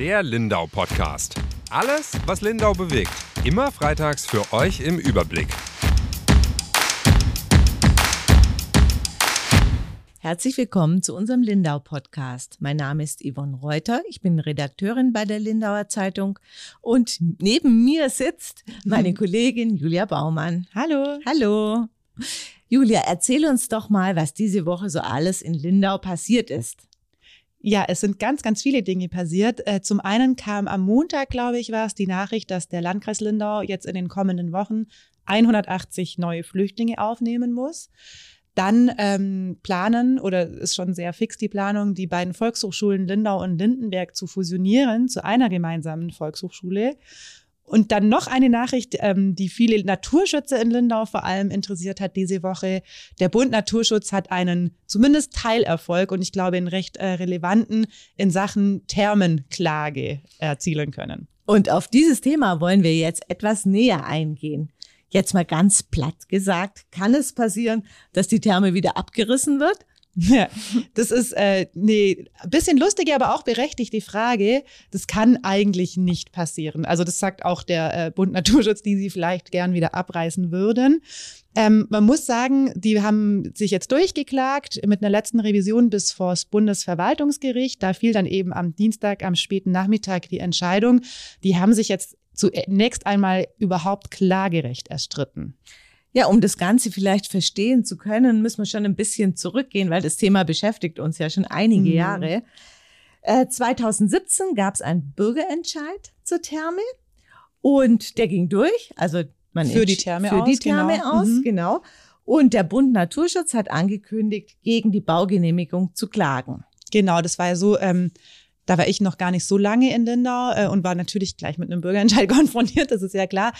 Der Lindau Podcast. Alles, was Lindau bewegt. Immer freitags für euch im Überblick. Herzlich willkommen zu unserem Lindau-Podcast. Mein Name ist Yvonne Reuter. Ich bin Redakteurin bei der Lindauer Zeitung und neben mir sitzt meine Kollegin Julia Baumann. Hallo. Hallo. Julia, erzähl uns doch mal, was diese Woche so alles in Lindau passiert ist. Ja, es sind ganz, ganz viele Dinge passiert. Äh, zum einen kam am Montag, glaube ich, war es die Nachricht, dass der Landkreis Lindau jetzt in den kommenden Wochen 180 neue Flüchtlinge aufnehmen muss. Dann ähm, planen, oder ist schon sehr fix die Planung, die beiden Volkshochschulen Lindau und Lindenberg zu fusionieren zu einer gemeinsamen Volkshochschule. Und dann noch eine Nachricht, ähm, die viele Naturschützer in Lindau vor allem interessiert hat diese Woche. Der Bund Naturschutz hat einen zumindest Teilerfolg und ich glaube einen recht äh, relevanten in Sachen Thermenklage erzielen können. Und auf dieses Thema wollen wir jetzt etwas näher eingehen. Jetzt mal ganz platt gesagt, kann es passieren, dass die Therme wieder abgerissen wird? Ja, das ist äh, nee, bisschen lustige, aber auch berechtigte Frage. Das kann eigentlich nicht passieren. Also das sagt auch der äh, Bund Naturschutz, die sie vielleicht gern wieder abreißen würden. Ähm, man muss sagen, die haben sich jetzt durchgeklagt mit einer letzten Revision bis vor das Bundesverwaltungsgericht. Da fiel dann eben am Dienstag, am späten Nachmittag die Entscheidung. Die haben sich jetzt zunächst einmal überhaupt Klagerecht erstritten. Ja, um das Ganze vielleicht verstehen zu können, müssen wir schon ein bisschen zurückgehen, weil das Thema beschäftigt uns ja schon einige mhm. Jahre. Äh, 2017 gab es einen Bürgerentscheid zur Therme und der ging durch. Also man für die Therme für aus. die Therme genau. aus, mhm. genau. Und der Bund Naturschutz hat angekündigt, gegen die Baugenehmigung zu klagen. Genau, das war ja so. Ähm, da war ich noch gar nicht so lange in Lindau äh, und war natürlich gleich mit einem Bürgerentscheid konfrontiert, das ist ja klar.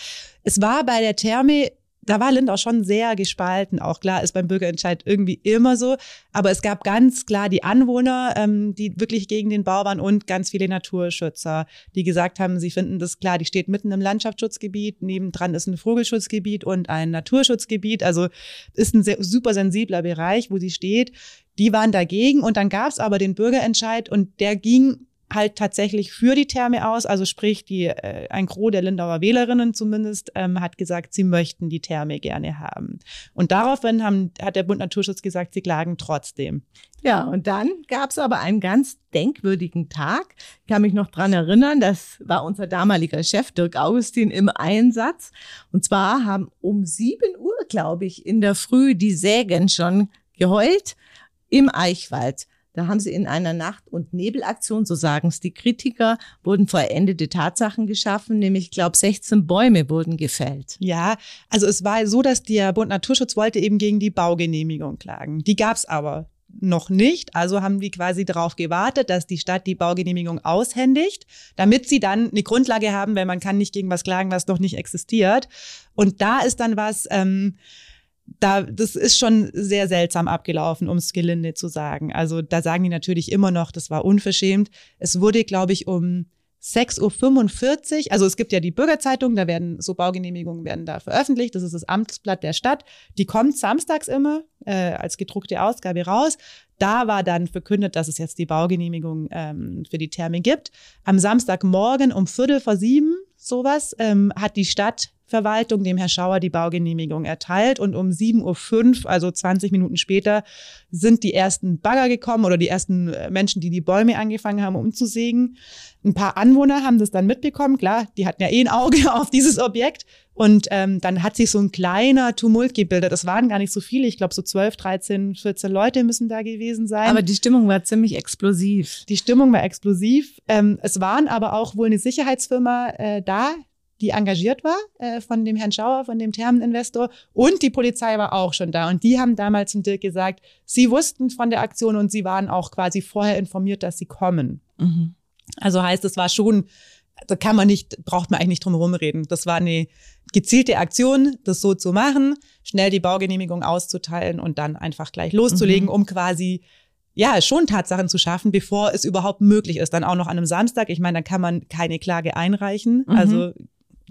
Es war bei der Therme da war Lindau schon sehr gespalten. Auch klar ist beim Bürgerentscheid irgendwie immer so. Aber es gab ganz klar die Anwohner, ähm, die wirklich gegen den Bau waren und ganz viele Naturschützer, die gesagt haben, sie finden das klar, die steht mitten im Landschaftsschutzgebiet, nebendran ist ein Vogelschutzgebiet und ein Naturschutzgebiet. Also ist ein sehr, super sensibler Bereich, wo sie steht. Die waren dagegen und dann gab es aber den Bürgerentscheid und der ging halt tatsächlich für die Therme aus. Also sprich, die, äh, ein Gros der Lindauer Wählerinnen zumindest ähm, hat gesagt, sie möchten die Therme gerne haben. Und daraufhin haben, hat der Bund Naturschutz gesagt, sie klagen trotzdem. Ja, und dann gab es aber einen ganz denkwürdigen Tag. Ich kann mich noch dran erinnern, das war unser damaliger Chef Dirk Augustin im Einsatz. Und zwar haben um sieben Uhr, glaube ich, in der Früh die Sägen schon geheult im Eichwald. Da haben sie in einer Nacht- und Nebelaktion, so sagen es die Kritiker, wurden vollendete Tatsachen geschaffen, nämlich, ich glaube, 16 Bäume wurden gefällt. Ja, also es war so, dass der Bund Naturschutz wollte eben gegen die Baugenehmigung klagen. Die gab es aber noch nicht. Also haben die quasi darauf gewartet, dass die Stadt die Baugenehmigung aushändigt, damit sie dann eine Grundlage haben, weil man kann nicht gegen was klagen, was noch nicht existiert. Und da ist dann was... Ähm, da, das ist schon sehr seltsam abgelaufen, um es gelinde zu sagen. Also da sagen die natürlich immer noch, das war unverschämt. Es wurde, glaube ich, um 6.45 Uhr, also es gibt ja die Bürgerzeitung, da werden so Baugenehmigungen werden da veröffentlicht. Das ist das Amtsblatt der Stadt. Die kommt samstags immer äh, als gedruckte Ausgabe raus. Da war dann verkündet, dass es jetzt die Baugenehmigung ähm, für die Therme gibt. Am Samstagmorgen um Viertel vor sieben, sowas, ähm, hat die Stadt Verwaltung dem Herr Schauer die Baugenehmigung erteilt und um 7.05 Uhr, also 20 Minuten später, sind die ersten Bagger gekommen oder die ersten äh, Menschen, die die Bäume angefangen haben umzusägen. Ein paar Anwohner haben das dann mitbekommen, klar, die hatten ja eh ein Auge auf dieses Objekt und ähm, dann hat sich so ein kleiner Tumult gebildet. Das waren gar nicht so viele, ich glaube so 12, 13, 14 Leute müssen da gewesen sein. Aber die Stimmung war ziemlich explosiv. Die Stimmung war explosiv. Ähm, es waren aber auch wohl eine Sicherheitsfirma äh, da, die engagiert war äh, von dem Herrn Schauer, von dem Thermeninvestor. Und die Polizei war auch schon da. Und die haben damals zum Dirk gesagt, sie wussten von der Aktion und sie waren auch quasi vorher informiert, dass sie kommen. Mhm. Also heißt, es war schon, da kann man nicht, braucht man eigentlich nicht drum herum reden. Das war eine gezielte Aktion, das so zu machen, schnell die Baugenehmigung auszuteilen und dann einfach gleich loszulegen, mhm. um quasi ja, schon Tatsachen zu schaffen, bevor es überhaupt möglich ist. Dann auch noch an einem Samstag. Ich meine, dann kann man keine Klage einreichen. Mhm. Also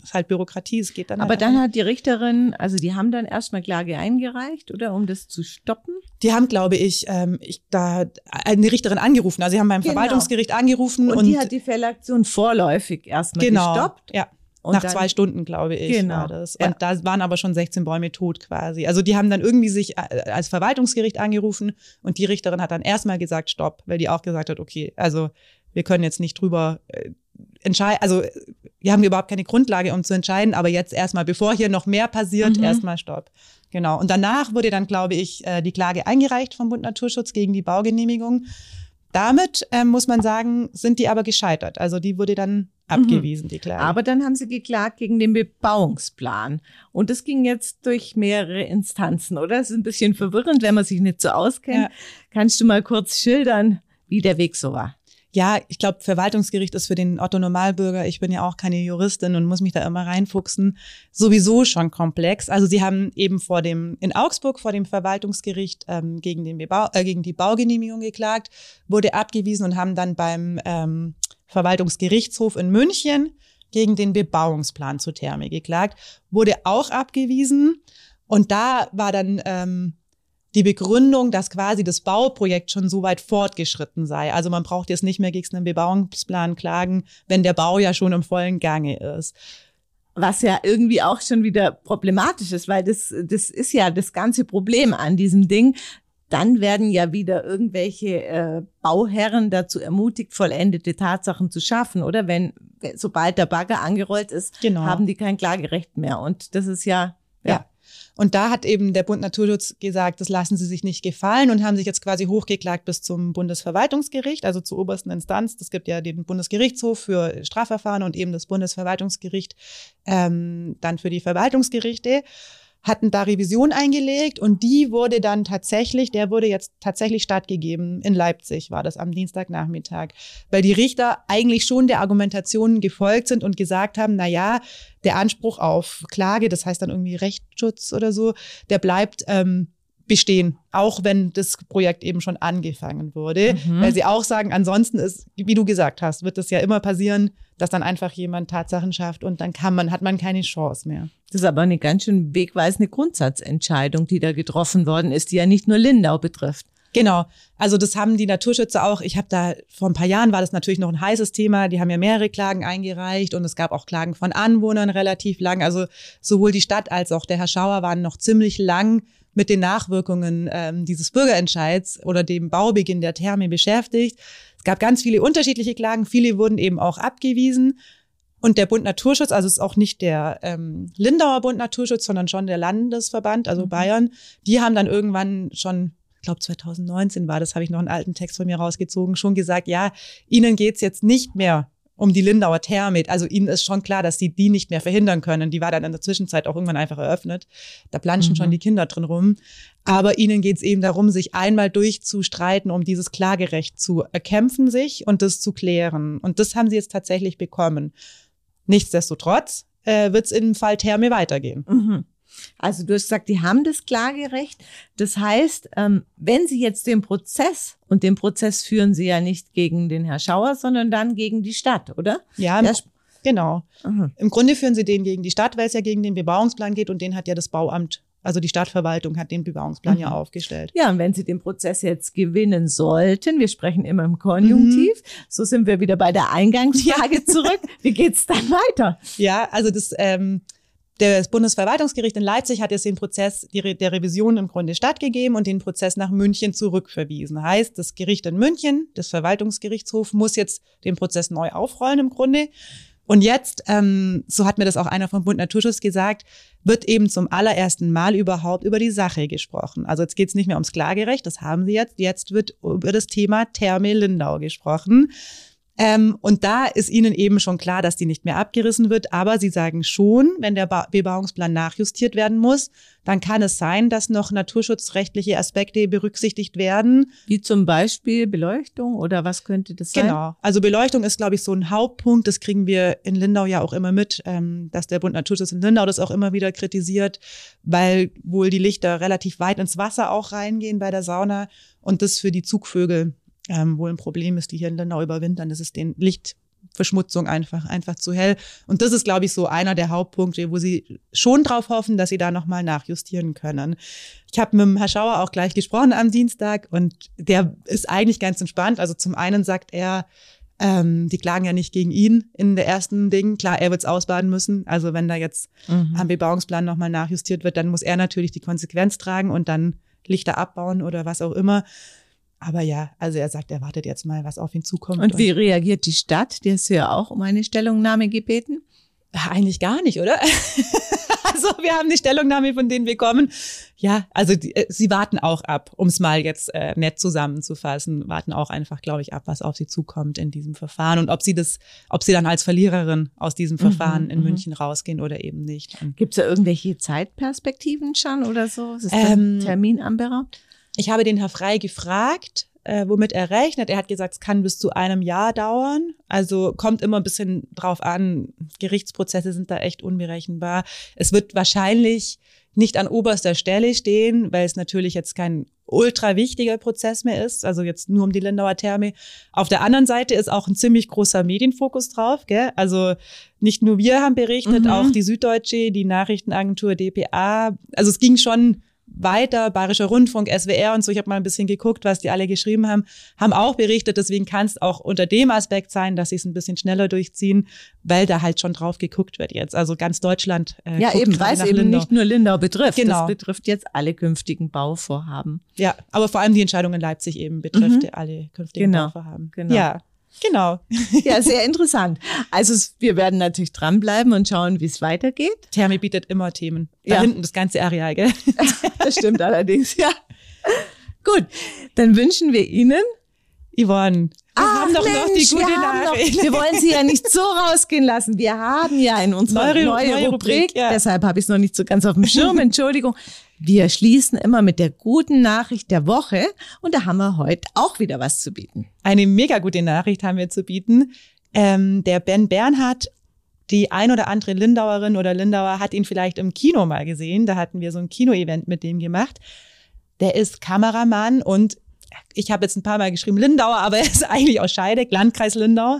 ist halt Bürokratie, es geht dann. Aber halt dann hat die Richterin, also die haben dann erstmal Klage eingereicht, oder um das zu stoppen? Die haben, glaube ich, ähm, ich da eine Richterin angerufen. Also sie haben beim Genau. Verwaltungsgericht angerufen Und, und, die hat die Fellaktion vorläufig erstmal genau, gestoppt. ja. Und Nach dann- zwei Stunden, glaube ich, Genau, war das. ja. Und da waren aber schon 16 Bäume tot quasi. Also die haben dann irgendwie sich äh, als Verwaltungsgericht angerufen und die Richterin hat dann erstmal gesagt, stopp, weil die auch gesagt hat, okay, also wir können jetzt nicht drüber äh, entscheiden, also äh, wir haben überhaupt keine Grundlage, um zu entscheiden, aber jetzt erstmal, bevor hier noch mehr passiert, Mhm. erstmal stopp. Genau. Und danach wurde dann, glaube ich, äh, die Klage eingereicht vom Bund Naturschutz gegen die Baugenehmigung. Damit ähm, muss man sagen, sind die aber gescheitert. Also die wurde dann abgewiesen, die Klage. Aber dann haben sie geklagt gegen den Bebauungsplan. Und das ging jetzt durch mehrere Instanzen, oder? Das ist ein bisschen verwirrend, wenn man sich nicht so auskennt. Ja. Kannst du mal kurz schildern, wie der Weg so war? Ja, ich glaube, Verwaltungsgericht ist für den Otto Normalbürger, ich bin ja auch keine Juristin und muss mich da immer reinfuchsen, sowieso schon komplex. Also sie haben eben vor dem, in Augsburg vor dem Verwaltungsgericht ähm, gegen, den Bebau, äh, gegen die Baugenehmigung geklagt, wurde abgewiesen und haben dann beim ähm, Verwaltungsgerichtshof in München gegen den Bebauungsplan zur Therme geklagt, wurde auch abgewiesen. Und da war dann ähm, die Begründung, dass quasi das Bauprojekt schon so weit fortgeschritten sei. Also man braucht jetzt nicht mehr gegen einen Bebauungsplan klagen, wenn der Bau ja schon im vollen Gange ist. Was ja irgendwie auch schon wieder problematisch ist, weil das, das ist ja das ganze Problem an diesem Ding. Dann werden ja wieder irgendwelche äh, Bauherren dazu ermutigt, vollendete Tatsachen zu schaffen, oder? Wenn, sobald der Bagger angerollt ist, Genau. haben die kein Klagerecht mehr. Und das ist ja, ja. Ja. Und da hat eben der Bund Naturschutz gesagt, das lassen sie sich nicht gefallen und haben sich jetzt quasi hochgeklagt bis zum Bundesverwaltungsgericht, also zur obersten Instanz. Das gibt ja den Bundesgerichtshof für Strafverfahren und eben das Bundesverwaltungsgericht ähm, dann für die Verwaltungsgerichte hatten da Revision eingelegt und die wurde dann tatsächlich, der wurde jetzt tatsächlich stattgegeben. In Leipzig war das am Dienstagnachmittag, weil die Richter eigentlich schon der Argumentation gefolgt sind und gesagt haben, na ja, der Anspruch auf Klage, das heißt dann irgendwie Rechtsschutz oder so, der bleibt ähm, bestehen, auch wenn das Projekt eben schon angefangen wurde, Mhm. weil sie auch sagen, ansonsten ist, wie du gesagt hast, wird es ja immer passieren, dass dann einfach jemand Tatsachen schafft und dann kann man, hat man keine Chance mehr. Das ist aber eine ganz schön wegweisende Grundsatzentscheidung, die da getroffen worden ist, die ja nicht nur Lindau betrifft. Genau. Also das haben die Naturschützer auch. Ich habe da vor ein paar Jahren war das natürlich noch ein heißes Thema. Die haben ja mehrere Klagen eingereicht und es gab auch Klagen von Anwohnern relativ lang. Also sowohl die Stadt als auch der Herr Schauer waren noch ziemlich lang mit den Nachwirkungen ähm, dieses Bürgerentscheids oder dem Baubeginn der Therme beschäftigt. Es gab ganz viele unterschiedliche Klagen. Viele wurden eben auch abgewiesen. Und der Bund Naturschutz, also es ist auch nicht der ähm, Lindauer Bund Naturschutz, sondern schon der Landesverband, also Mhm. Bayern, die haben dann irgendwann schon, ich glaube 2019 war das, habe ich noch einen alten Text von mir rausgezogen, schon gesagt, ja, ihnen geht's jetzt nicht mehr um die Lindauer Therme. Also ihnen ist schon klar, dass sie die nicht mehr verhindern können. Die war dann in der Zwischenzeit auch irgendwann einfach eröffnet. Da planschen Mhm. schon die Kinder drin rum. Aber ihnen geht's eben darum, sich einmal durchzustreiten, um dieses Klagerecht zu erkämpfen sich und das zu klären. Und das haben sie jetzt tatsächlich bekommen. Nichtsdestotrotz äh, wird's im Fall Therme weitergehen. Mhm. Also du hast gesagt, die haben das Klagerecht. Das heißt, ähm, wenn Sie jetzt den Prozess, und den Prozess führen Sie ja nicht gegen den Herr Schauer, sondern dann gegen die Stadt, oder? Ja, Der genau. Mhm. Im Grunde führen sie den gegen die Stadt, weil es ja gegen den Bebauungsplan geht und den hat ja das Bauamt, also die Stadtverwaltung hat den Bebauungsplan Mhm. ja aufgestellt. Ja, und wenn Sie den Prozess jetzt gewinnen sollten, wir sprechen immer im Konjunktiv, so sind wir wieder bei der Eingangsfrage zurück. Wie geht's dann weiter? Ja, also das, ähm, das Bundesverwaltungsgericht in Leipzig hat jetzt den Prozess der Revision im Grunde stattgegeben und den Prozess nach München zurückverwiesen. Heißt, das Gericht in München, das Verwaltungsgerichtshof, muss jetzt den Prozess neu aufrollen im Grunde. Und jetzt, ähm, so hat mir das auch einer vom Bund Naturschutz gesagt, wird eben zum allerersten Mal überhaupt über die Sache gesprochen. Also jetzt geht's nicht mehr ums Klagerecht, das haben sie jetzt. Jetzt wird über das Thema Therme Lindau gesprochen. Ähm, und da ist ihnen eben schon klar, dass die nicht mehr abgerissen wird. Aber sie sagen schon, wenn der ba Bebauungsplan nachjustiert werden muss, dann kann es sein, dass noch naturschutzrechtliche Aspekte berücksichtigt werden. Wie zum Beispiel Beleuchtung oder was könnte das sein? Genau. Also Beleuchtung ist, glaube ich, so ein Hauptpunkt. Das kriegen wir in Lindau ja auch immer mit, ähm, dass der Bund Naturschutz in Lindau das auch immer wieder kritisiert, weil wohl die Lichter relativ weit ins Wasser auch reingehen bei der Sauna und das für die Zugvögel ähm, wohl ein Problem ist, die hier in Lindau überwintern. Das ist den Licht Verschmutzung einfach, einfach zu hell. Und das ist, glaube ich, so einer der Hauptpunkte, wo sie schon drauf hoffen, dass sie da nochmal nachjustieren können. Ich habe mit dem Herr Schauer auch gleich gesprochen am Dienstag und der ist eigentlich ganz entspannt. Also zum einen sagt er, ähm, die klagen ja nicht gegen ihn in der ersten Ding. Klar, er wird es ausbaden müssen. Also wenn da jetzt mhm. am Bebauungsplan nochmal nachjustiert wird, dann muss er natürlich die Konsequenz tragen und dann Lichter abbauen oder was auch immer. Aber ja, also er sagt, er wartet jetzt mal, was auf ihn zukommt. Und wie reagiert die Stadt? Die hast du ja auch um eine Stellungnahme gebeten. Eigentlich gar nicht, oder? also wir haben die Stellungnahme von denen bekommen. Ja, also die, äh, sie warten auch ab, um es mal jetzt äh, nett zusammenzufassen, warten auch einfach, glaube ich, ab, was auf sie zukommt in diesem Verfahren und ob sie das, ob sie dann als Verliererin aus diesem mhm, Verfahren mhm, in München rausgehen oder eben nicht. Gibt es da irgendwelche Zeitperspektiven schon oder so? Ist das ähm, Termin anberaumt? Ich habe den Herr Frei gefragt, äh, womit er rechnet. Er hat gesagt, es kann bis zu einem Jahr dauern. Also kommt immer ein bisschen drauf an. Gerichtsprozesse sind da echt unberechenbar. Es wird wahrscheinlich nicht an oberster Stelle stehen, weil es natürlich jetzt kein ultra wichtiger Prozess mehr ist, also jetzt nur um die Lindauer Therme. Auf der anderen Seite ist auch ein ziemlich großer Medienfokus drauf, gell? Also nicht nur wir haben berichtet, mhm. auch die Süddeutsche, die Nachrichtenagentur DPA. Also es ging schon weiter, Bayerischer Rundfunk, SWR und so, ich habe mal ein bisschen geguckt, was die alle geschrieben haben, haben auch berichtet, deswegen kann es auch unter dem Aspekt sein, dass sie es ein bisschen schneller durchziehen, weil da halt schon drauf geguckt wird jetzt. Also ganz Deutschland. Äh, ja, eben, weil es eben Lindau. nicht nur Lindau betrifft. Genau. Das betrifft jetzt alle künftigen Bauvorhaben. Ja, aber vor allem die Entscheidung in Leipzig eben betrifft mhm. alle künftigen genau. Bauvorhaben. Genau. Ja. Genau. Ja, sehr interessant. Also wir werden natürlich dranbleiben und schauen, wie es weitergeht. Thermi bietet immer Themen. Da ja. hinten das ganze Areal, gell? Das stimmt allerdings, ja. Gut, dann wünschen wir Ihnen, Yvonne, wir Ach, haben doch Mensch, noch die gute wir Nachricht. Noch, wir wollen sie ja nicht so rausgehen lassen. Wir haben ja in unserer neue, neue, neue Rubrik, Rubrik ja. deshalb habe ich es noch nicht so ganz auf dem Schirm, Entschuldigung. Wir schließen immer mit der guten Nachricht der Woche und da haben wir heute auch wieder was zu bieten. Eine mega gute Nachricht haben wir zu bieten. Ähm, der Ben Bernhard die ein oder andere Lindauerin oder Lindauer hat ihn vielleicht im Kino mal gesehen. Da hatten wir so ein Kino-Event mit dem gemacht. Der ist Kameramann und ich habe jetzt ein paar Mal geschrieben Lindauer, aber er ist eigentlich aus Scheideck, Landkreis Lindau.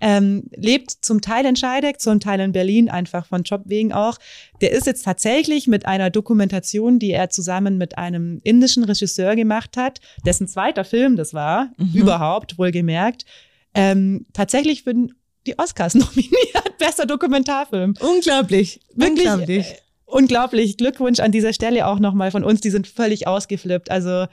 Ähm, lebt zum Teil in Scheideck, zum Teil in Berlin, einfach von Job wegen auch. Der ist jetzt tatsächlich mit einer Dokumentation, die er zusammen mit einem indischen Regisseur gemacht hat, dessen zweiter Film das war, mhm. überhaupt, wohlgemerkt, ähm, tatsächlich für die Oscars nominiert. Bester Dokumentarfilm. Unglaublich. Wirklich. Unglaublich. Äh, unglaublich. Glückwunsch an dieser Stelle auch nochmal von uns. Die sind völlig ausgeflippt. Also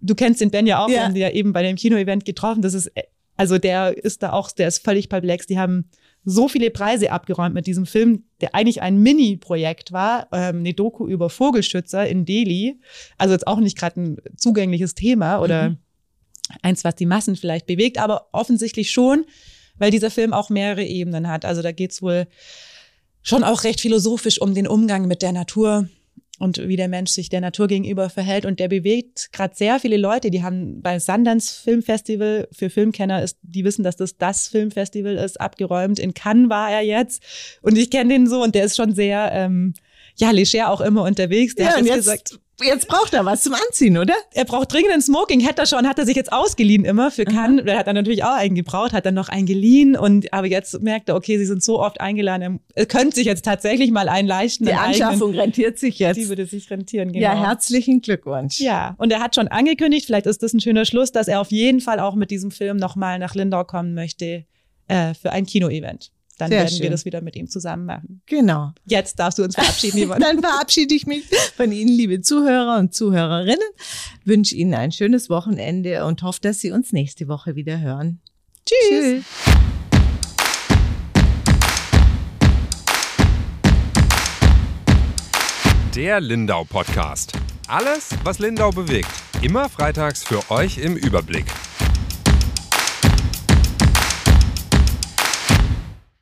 du kennst den Ben ja auch, ja. wir haben die ja eben bei dem Kino-Event getroffen. Das ist, also der ist da auch, der ist völlig perplex. Die haben so viele Preise abgeräumt mit diesem Film, der eigentlich ein Mini-Projekt war, ähm, eine Doku über Vogelschützer in Delhi. Also jetzt auch nicht gerade ein zugängliches Thema oder mhm. eins, was die Massen vielleicht bewegt, aber offensichtlich schon, weil dieser Film auch mehrere Ebenen hat. Also da geht's wohl schon auch recht philosophisch um den Umgang mit der Natur und wie der Mensch sich der Natur gegenüber verhält. Und der bewegt gerade sehr viele Leute. Die haben bei Sundance Filmfestival, für Filmkenner ist, die wissen, dass das das Filmfestival ist, abgeräumt. In Cannes war er jetzt. Und ich kenne den so und der ist schon sehr, ähm, ja, leger auch immer unterwegs. Der ja, hat jetzt gesagt, jetzt braucht er was zum Anziehen, oder? Er braucht dringend ein Smoking. Hätte er schon, hat er sich jetzt ausgeliehen immer für Cannes. Er hat dann natürlich auch einen gebraucht, hat dann noch einen geliehen und aber jetzt merkt er, okay, sie sind so oft eingeladen. Er könnte sich jetzt tatsächlich mal einen leisten. Die Anschaffung rentiert sich jetzt. Die würde sich rentieren, genau. Ja, herzlichen Glückwunsch. Ja, und er hat schon angekündigt, vielleicht ist das ein schöner Schluss, dass er auf jeden Fall auch mit diesem Film nochmal nach Lindau kommen möchte äh, für ein Kino-Event dann Sehr werden schön. wir das wieder mit ihm zusammen machen. Genau. Jetzt darfst du uns verabschieden, Yvonne. dann verabschiede ich mich von Ihnen, liebe Zuhörer und Zuhörerinnen. Wünsche Ihnen ein schönes Wochenende und hoffe, dass Sie uns nächste Woche wieder hören. Tschüss. Tschüss. Der Lindau Podcast. Alles, was Lindau bewegt. Immer freitags für euch im Überblick.